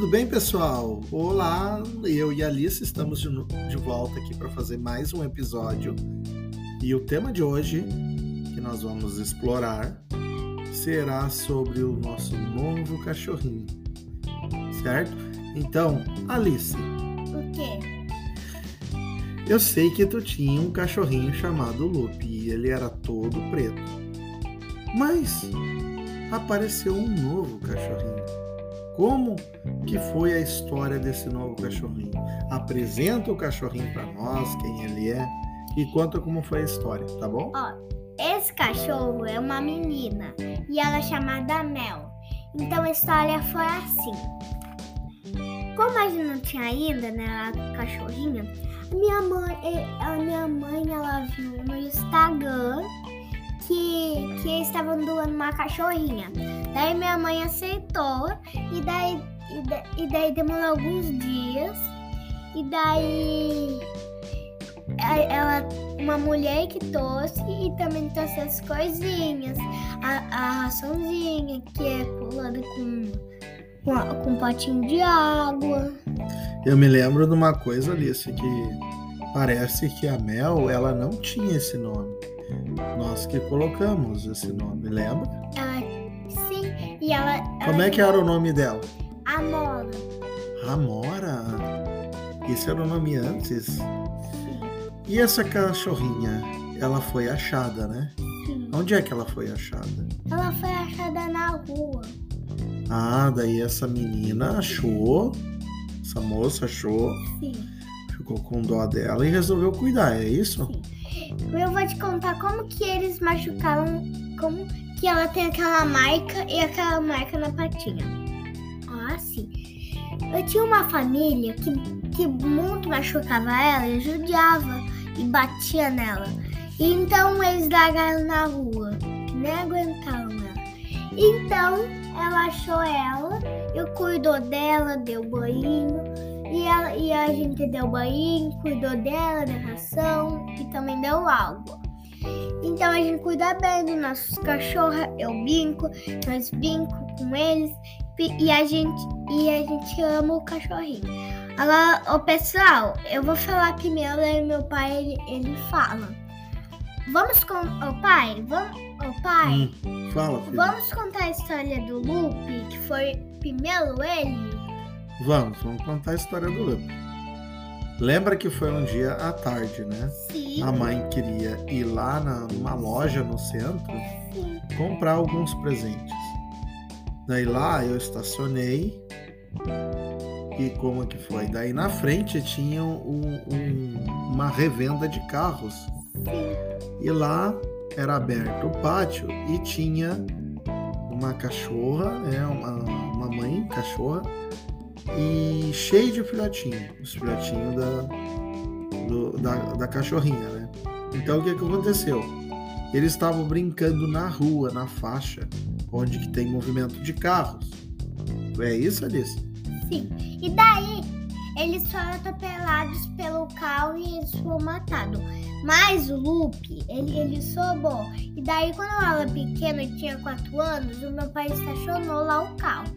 tudo bem, pessoal? Olá, eu e a Alice estamos de, de volta aqui para fazer mais um episódio. E o tema de hoje, que nós vamos explorar, será sobre o nosso novo cachorrinho. Certo? Então, Alice. O quê? Eu sei que tu tinha um cachorrinho chamado Lupe e ele era todo preto. Mas apareceu um novo cachorrinho. Como que foi a história desse novo cachorrinho? Apresenta o cachorrinho para nós, quem ele é e conta como foi a história, tá bom? Ó, esse cachorro é uma menina e ela é chamada Mel. Então a história foi assim. Como a gente não tinha ainda, né, a cachorrinha, minha mãe, a minha mãe ela viu no Instagram que, que estavam doando uma cachorrinha. Daí minha mãe aceitou e daí, e, da, e daí demorou alguns dias. E daí ela, uma mulher que trouxe e também trouxe as coisinhas, a, a raçãozinha que é pulando com, com, com um potinho de água. Eu me lembro de uma coisa, Alice, que parece que a Mel ela não tinha esse nome. Nós que colocamos esse nome, lembra? Ah, e ela. Como é que era o nome dela? Amora. Amora? Esse era o nome antes? Sim. E essa cachorrinha, ela foi achada, né? Sim. Onde é que ela foi achada? Ela foi achada na rua. Ah, daí essa menina achou, essa moça achou, Sim. ficou com dó dela e resolveu cuidar, é isso? Sim. Eu vou te contar como que eles machucaram, como que ela tem aquela marca e aquela marca na patinha. Ó, assim. Eu tinha uma família que, que muito machucava ela e judiava e batia nela. E então eles largaram na rua. Nem aguentaram ela. Então ela achou ela, eu cuidou dela, deu banho. E, ela, e a gente deu banho, cuidou dela, deu ração e também deu água. Então a gente cuida bem dos nossos cachorros, eu brinco, nós brinco com eles e a gente, e a gente ama o cachorrinho. Agora, o pessoal, eu vou falar primeiro e meu pai ele, ele fala. Vamos com. Ô pai, vamos. Ô pai, Hum, fala, filho. vamos contar a história do Lupe, que foi primeiro ele? Vamos, vamos contar a história do Lupe. Lembra que foi um dia à tarde, né? Sim. A mãe queria ir lá na, numa loja no centro Sim. comprar alguns presentes. Daí lá eu estacionei e como que foi? Daí na frente tinha um- um- uma revenda de carros e lá era aberto o pátio e tinha uma cachorra, né? Uma, uma mãe cachorra e cheio de filhotinho, os filhotinhos da, do- da, da cachorrinha, né? Então o que, que aconteceu? Eles estavam brincando na rua, na faixa, onde que tem movimento de carros. É isso, Alice? Sim. E daí, eles foram atropelados pelo carro e eles foram matados. Mas o Lupe, ele, ele sobrou. E daí, quando eu era pequena, tinha 4 anos, o meu pai estacionou lá o carro.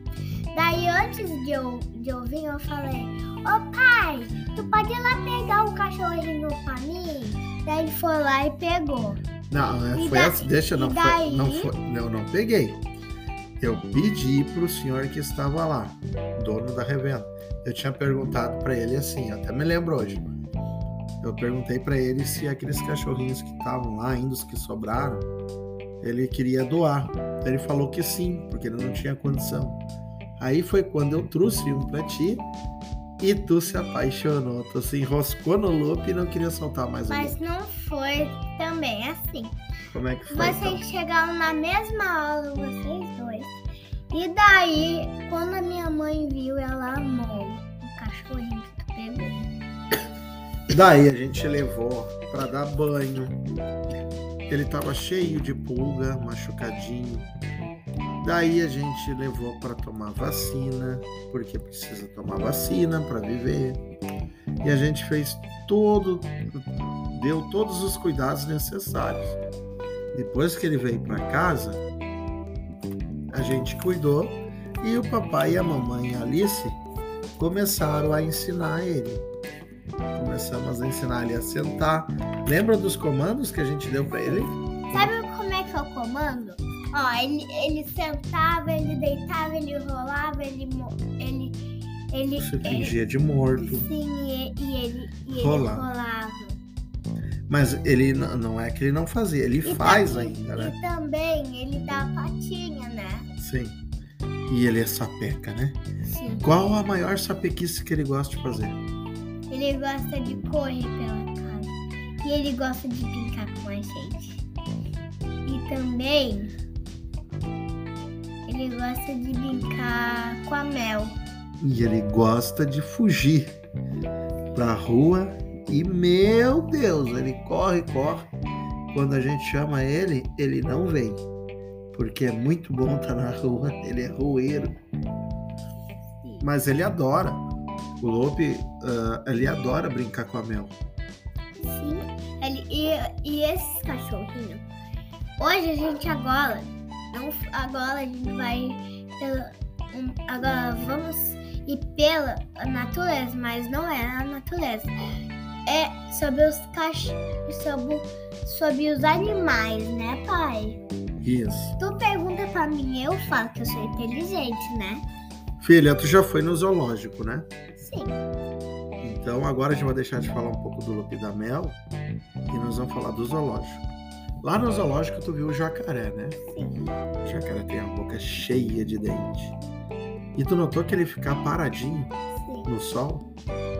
Daí, antes de eu, de eu vir, eu falei: Ô pai, tu pode ir lá pegar o cachorrinho pra mim? Daí ele foi lá e pegou. Não, E foi da- assim, deixa, não e foi, daí? não foi, eu não peguei. Eu pedi pro senhor que estava lá, dono da revenda. Eu tinha perguntado para ele assim, até me lembro hoje. Eu perguntei para ele se aqueles cachorrinhos que estavam lá, ainda os que sobraram, ele queria doar. Ele falou que sim, porque ele não tinha condição. Aí foi quando eu trouxe um para ti e tu se apaixonou, tu se enroscou no loop e não queria soltar mais o Mas loop. não foi também assim. Como é que foi? então? Vocês chegaram na mesma aula, vocês dois. E daí, quando a minha mãe viu, ela amou o cachorrinho que tu pegou. Daí a gente levou para dar banho. Ele tava cheio de pulga, machucadinho. Daí a gente levou para tomar vacina, porque precisa tomar vacina para viver. E a gente fez todo, deu todos os cuidados necessários. Depois que ele veio para casa, a gente cuidou e o papai e a mamãe Alice começaram a ensinar ele. Começamos a ensinar ele a sentar. Lembra dos comandos que a gente deu para ele? Sabe como é que é o comando? Ó, ele, ele sentava, ele deitava, ele rolava, ele. ele, ele Você ele- fingia de morto. Sim, e, e ele, e ele Rolava. rolava. Mas ele não é que ele não fazia, ele E faz tam- ainda, né? E também ele dá a patinha, né? Sim. E ele é sapeca, né? Sim. Qual a maior sapequice que ele gosta de fazer? Ele gosta de correr pela casa. E ele gosta de brincar com a gente. E também ele gosta de brincar com a Mel. E ele gosta de fugir pra rua e, meu Deus, ele corre, corre. Quando a gente chama ele, ele não vem. Porque é muito bom estar na rua, ele é rueiro. Mas ele adora. O Lope, ah, ele adora brincar com a Mel. Sim. Ele, e, e esses cachorrinhos. Hoje a gente agora. Não, agora a gente vai pela. agora vamos ir pela natureza, mas não é a natureza. É sobre os cachorros. Sobre, sobre os animais, né, pai? Isso. Tu pergunta pra mim, eu falo que eu sou inteligente, né? Filha, tu já foi no zoológico, né? Sim. Então agora a gente vai deixar de falar um pouco do Lope e da Mel e nós vamos falar do zoológico. Lá no zoológico tu viu o jacaré, né? Sim. O jacaré tem a boca cheia de dente. E tu notou que ele fica paradinho Sim. no sol?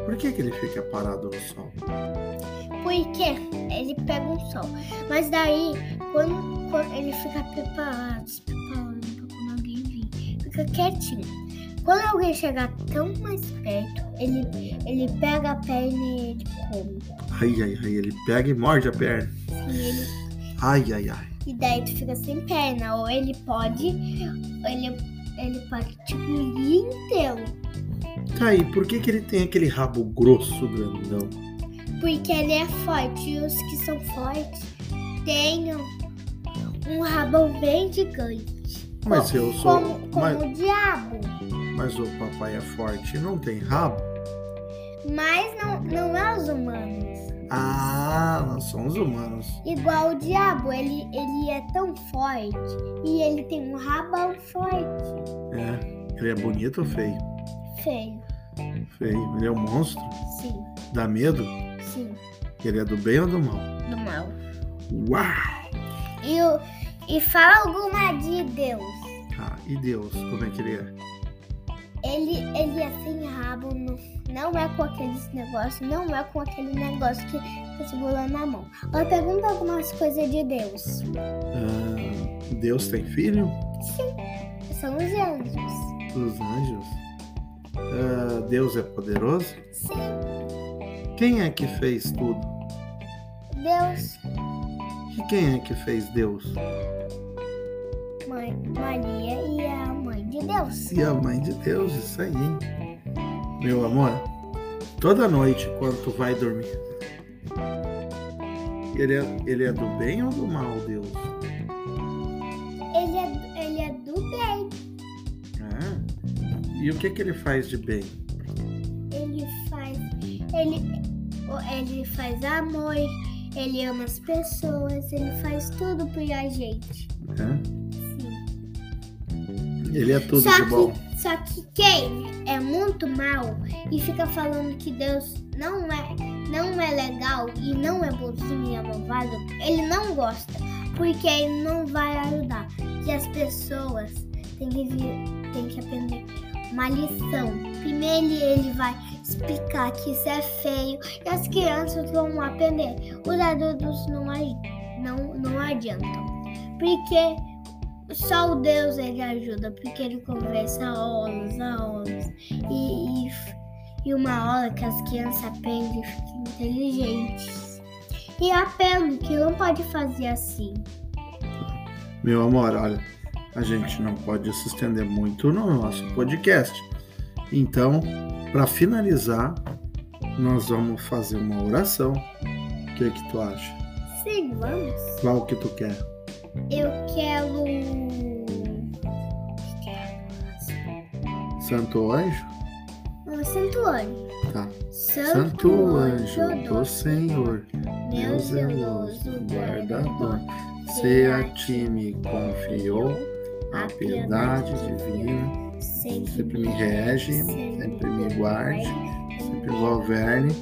Por que, que ele fica parado no sol? Porque ele pega um sol. Mas daí, quando, quando ele fica preparado, se preparando pra quando alguém vir, fica quietinho. Quando alguém chegar tão mais perto, ele, ele pega a perna e ele come. Ai, ai, ai, ele pega e morde a perna. E, ele, Ai, ai, ai. e daí tu fica sem perna. Ou ele pode. Ou ele, ele pode te engolir inteiro. Tá aí, por que, que ele tem aquele rabo grosso, grandão? Porque ele é forte. E os que são fortes têm um, rabão bem gigante. Mas eu sou. Como, como Mas, o diabo. mas o papai é forte e não tem rabo? Mas não, não é os humanos. Ah, nós somos humanos. Igual o diabo, ele, ele é tão forte e ele tem um rabão forte. É. Ele é bonito ou feio? Feio. Feio. Ele é um monstro? Sim, Dá medo? sim, Ele é do bem ou do mal? do mal. Uau! E, o, e fala alguma de Deus. Ah, e Deus, como é que ele é? Ele, ele é sem rabo, não, não é com aqueles negócios, não é com aquele negócio que tá segurando na mão. Ela pergunta algumas coisas de Deus. Ah, Deus tem filho? São os anjos. Os anjos? Ah, Deus é poderoso? Sim, Quem é que fez tudo? Deus, E quem é que fez Deus? mãe, Maria e a de Deus. E a mãe de Deus, isso aí, hein? Meu amor, toda noite quando tu vai dormir, ele é, ele é do bem ou do mal, Deus? Ele é, ele é do bem. Ah, e o que que ele faz de bem? Ele faz. Ele, ele faz amor, ele ama as pessoas, ele faz tudo por a gente. Hã? Ele é tudo só de bom. Que, só que quem é muito mal e fica falando que Deus não é, não é legal e não é bonzinho e é malvado, ele não gosta. Porque ele não vai ajudar. E as pessoas têm que, vir, têm que aprender uma lição. Primeiro ele vai explicar que isso é feio e as crianças vão aprender. Os adultos não, não, não adiantam. Porque só o Deus ele ajuda, porque ele conversa horas, a horas. E, e, e uma hora que as crianças aprendem e ficam inteligentes. E aprendem que não pode fazer assim. Meu amor, olha, a gente não pode se estender muito no nosso podcast. Então, para finalizar, nós vamos fazer uma oração. O que que tu acha? Sim, vamos. Qual que tu quer? Eu quero. Santo Anjo? Um Santo Anjo. Tá. Santo anjo do Senhor, meu zeloso guardador, se a ti me confiou a piedade divina, sempre me rege, sempre me guarde, sempre me governe.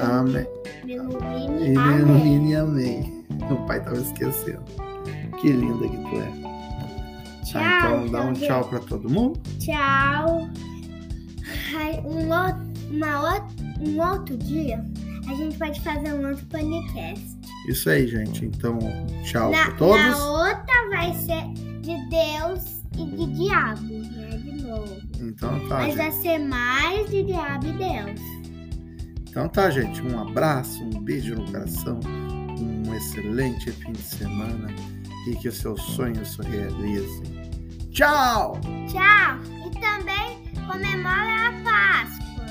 Amém. Me E ilumine. Amém. O pai tava esquecendo. Que linda que tu é. Tchau. Tá, então dá um tchau pra todo mundo. Tchau. Um, o- uma um outro dia, a gente pode fazer um outro podcast. Isso aí, gente. Então, tchau Na, pra todos. na outra vai ser de Deus e de diabo, né? De novo. Então tá, Mas gente. vai ser mais de diabo e Deus. Então tá, gente. Um abraço, um beijo no coração, um excelente fim de semana e que os seus sonhos se realizem. Tchau! Tchau! E também comemora a Páscoa.